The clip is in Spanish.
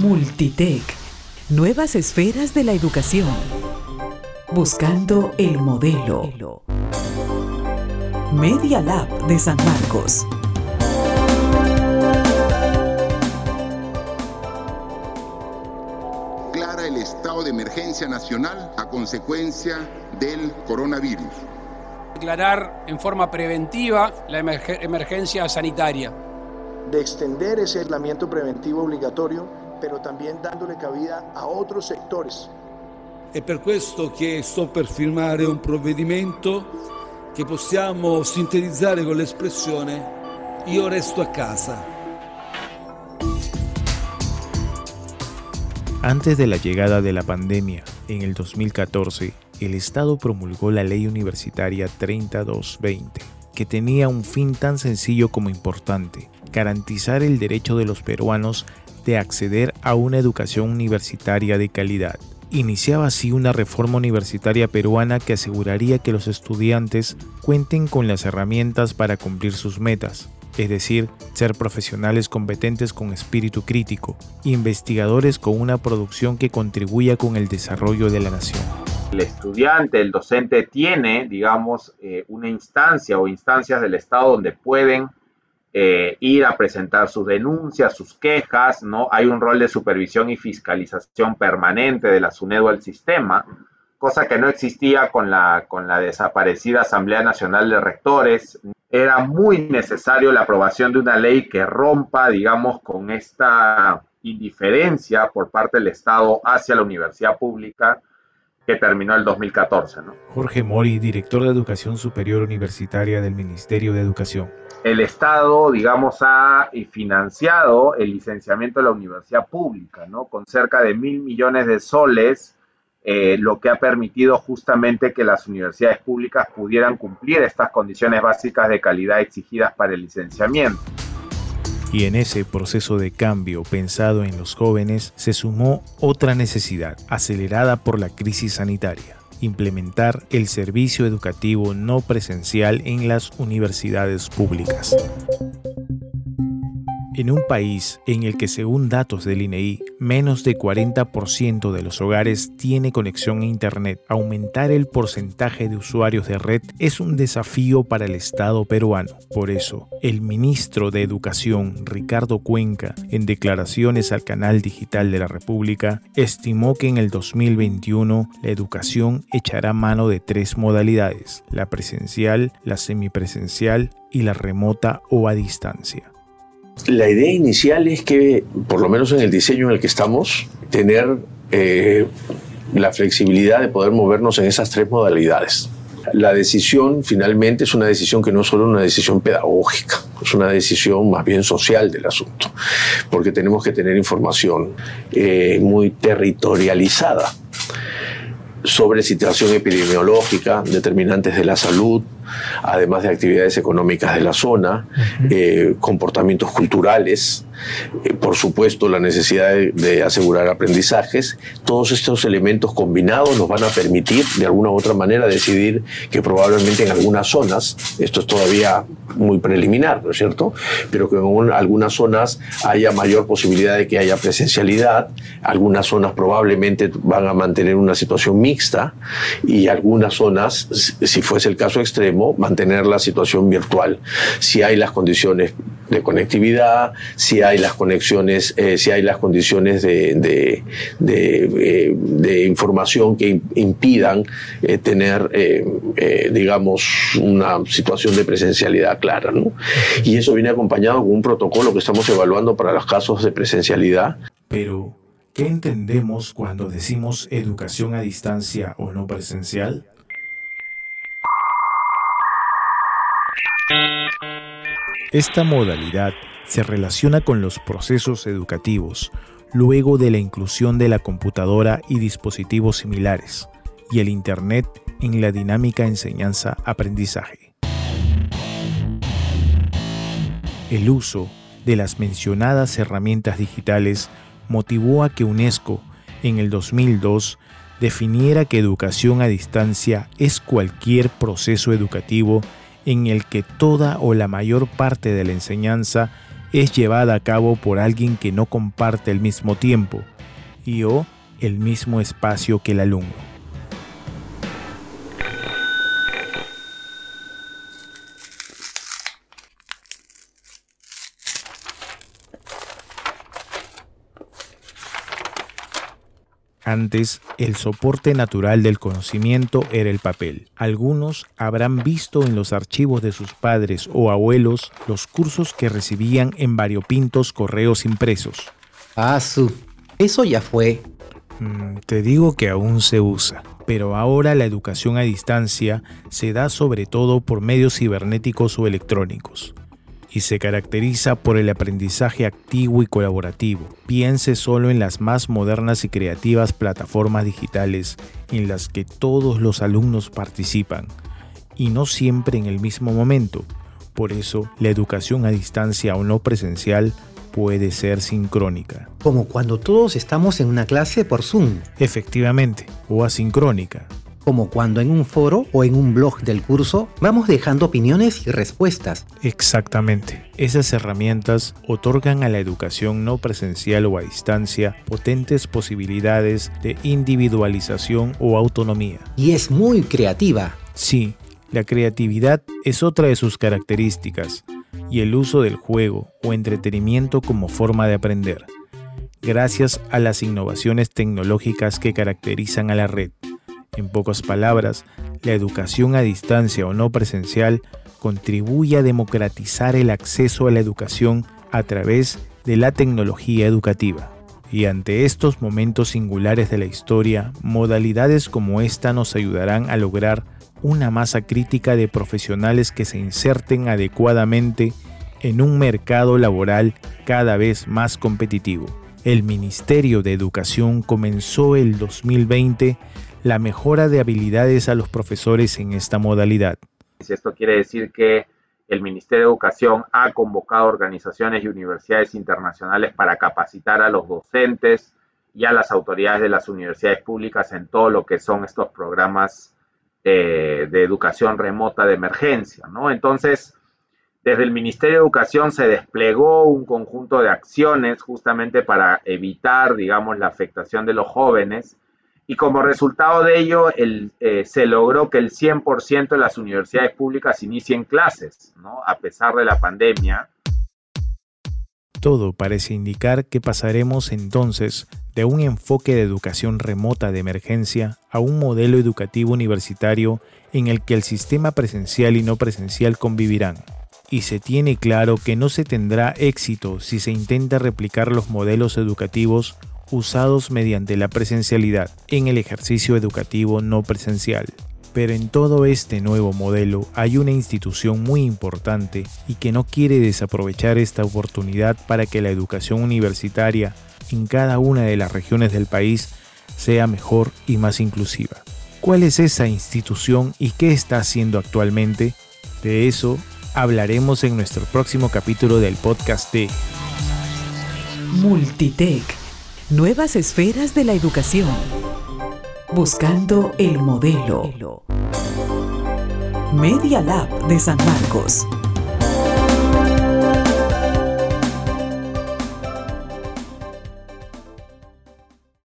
Multitech. Nuevas esferas de la educación. Buscando el modelo. Media Lab de San Marcos. Clara el estado de emergencia nacional a consecuencia del coronavirus. Declarar en forma preventiva la emergencia sanitaria. De extender ese aislamiento preventivo obligatorio, pero también dándole cabida a otros sectores. È per questo che sto per firmare un provvedimento che possiamo sintetizzare con l'espressione io resto a casa. Antes de la llegada de la pandemia, en el 2014, el Estado promulgó la Ley Universitaria 3220, que tenía un fin tan sencillo como importante, garantizar el derecho de los peruanos de acceder a una educación universitaria de calidad. Iniciaba así una reforma universitaria peruana que aseguraría que los estudiantes cuenten con las herramientas para cumplir sus metas, es decir, ser profesionales competentes con espíritu crítico, investigadores con una producción que contribuya con el desarrollo de la nación. El estudiante, el docente tiene, digamos, eh, una instancia o instancias del Estado donde pueden eh, ir a presentar sus denuncias, sus quejas, ¿no? Hay un rol de supervisión y fiscalización permanente de la SUNEDO al sistema, cosa que no existía con la, con la desaparecida Asamblea Nacional de Rectores, era muy necesario la aprobación de una ley que rompa, digamos, con esta indiferencia por parte del Estado hacia la universidad pública que terminó el 2014. ¿no? Jorge Mori, director de Educación Superior Universitaria del Ministerio de Educación. El Estado, digamos, ha financiado el licenciamiento de la universidad pública, ¿no? Con cerca de mil millones de soles eh, lo que ha permitido justamente que las universidades públicas pudieran cumplir estas condiciones básicas de calidad exigidas para el licenciamiento. Y en ese proceso de cambio pensado en los jóvenes se sumó otra necesidad, acelerada por la crisis sanitaria, implementar el servicio educativo no presencial en las universidades públicas. En un país en el que según datos del INEI, menos de 40% de los hogares tiene conexión a Internet, aumentar el porcentaje de usuarios de red es un desafío para el Estado peruano. Por eso, el ministro de Educación, Ricardo Cuenca, en declaraciones al canal digital de la República, estimó que en el 2021 la educación echará mano de tres modalidades, la presencial, la semipresencial y la remota o a distancia. La idea inicial es que, por lo menos en el diseño en el que estamos, tener eh, la flexibilidad de poder movernos en esas tres modalidades. La decisión finalmente es una decisión que no es solo una decisión pedagógica, es una decisión más bien social del asunto, porque tenemos que tener información eh, muy territorializada sobre situación epidemiológica, determinantes de la salud, además de actividades económicas de la zona, eh, comportamientos culturales, eh, por supuesto la necesidad de, asegurar aprendizajes. Todos estos elementos combinados nos van a permitir de alguna u otra manera decidir que probablemente en algunas zonas, esto es todavía muy preliminar, ¿no es cierto? Pero que en algunas zonas haya mayor posibilidad de que haya presencialidad, algunas zonas probablemente van a mantener una situación mixta y algunas zonas, si fuese el caso extremo, mantener la situación virtual. Si hay las condiciones de conectividad, si hay las conexiones, eh, si hay las condiciones de, eh, de, información que impidan eh, tener, digamos, una situación de presencialidad clara. ¿no? Y eso viene acompañado con un protocolo que estamos evaluando para los casos de presencialidad. Pero, ¿qué entendemos cuando decimos educación a distancia o no presencial? Esta modalidad se relaciona con los procesos educativos luego de la inclusión de la computadora y dispositivos similares y el Internet en la dinámica enseñanza-aprendizaje. El uso de las mencionadas herramientas digitales motivó a que UNESCO en el 2002 definiera que educación a distancia es cualquier proceso educativo en el que toda o la mayor parte de la enseñanza es llevada a cabo por alguien que no comparte el mismo tiempo y o el mismo espacio que el alumno. Antes, el soporte natural del conocimiento era el papel. Algunos habrán visto en los archivos de sus padres o abuelos los cursos que recibían en variopintos correos impresos. Ah, su. Eso ya fue. Mm, te digo que aún se usa, pero ahora la educación a distancia se da sobre todo por medios cibernéticos o electrónicos y se caracteriza por el aprendizaje activo y colaborativo. Piense solo en las más modernas y creativas plataformas digitales en las que todos los alumnos participan, y no siempre en el mismo momento. Por eso, la educación a distancia o no presencial puede ser sincrónica. Como cuando todos estamos en una clase por Zoom. Efectivamente, o asincrónica, como cuando en un foro o en un blog del curso vamos dejando opiniones y respuestas. Exactamente. Esas herramientas otorgan a la educación no presencial o a distancia potentes posibilidades de individualización o autonomía. Y es muy creativa. Sí, la creatividad es otra de sus características y el uso del juego o entretenimiento como forma de aprender, gracias a las innovaciones tecnológicas que caracterizan a la red. En pocas palabras, la educación a distancia o no presencial contribuye a democratizar el acceso a la educación a través de la tecnología educativa. Y ante estos momentos singulares de la historia, modalidades como esta nos ayudarán a lograr una masa crítica de profesionales que se inserten adecuadamente en un mercado laboral cada vez más competitivo. El Ministerio de Educación comenzó el 2020 la mejora de habilidades a los profesores en esta modalidad. Esto quiere decir que el Ministerio de Educación ha convocado organizaciones y universidades internacionales para capacitar a los docentes y a las autoridades de las universidades públicas en todo lo que son estos programas eh, de educación remota de emergencia, ¿no? Entonces, desde el Ministerio de Educación se desplegó un conjunto de acciones justamente para evitar, digamos, la afectación de los jóvenes y como resultado de ello eh, se logró que el 100% de las universidades públicas inicien clases, ¿no? a pesar de la pandemia. Todo parece indicar que pasaremos entonces de un enfoque de educación remota de emergencia a un modelo educativo universitario en el que el sistema presencial y no presencial convivirán. Y se tiene claro que no se tendrá éxito si se intenta replicar los modelos educativos usados mediante la presencialidad en el ejercicio educativo no presencial. Pero en todo este nuevo modelo hay una institución muy importante y que no quiere desaprovechar esta oportunidad para que la educación universitaria en cada una de las regiones del país sea mejor y más inclusiva. ¿Cuál es esa institución y qué está haciendo actualmente? De eso hablaremos en nuestro próximo capítulo del podcast de Multitech Nuevas esferas de la educación. Buscando el modelo. Media Lab de San Marcos.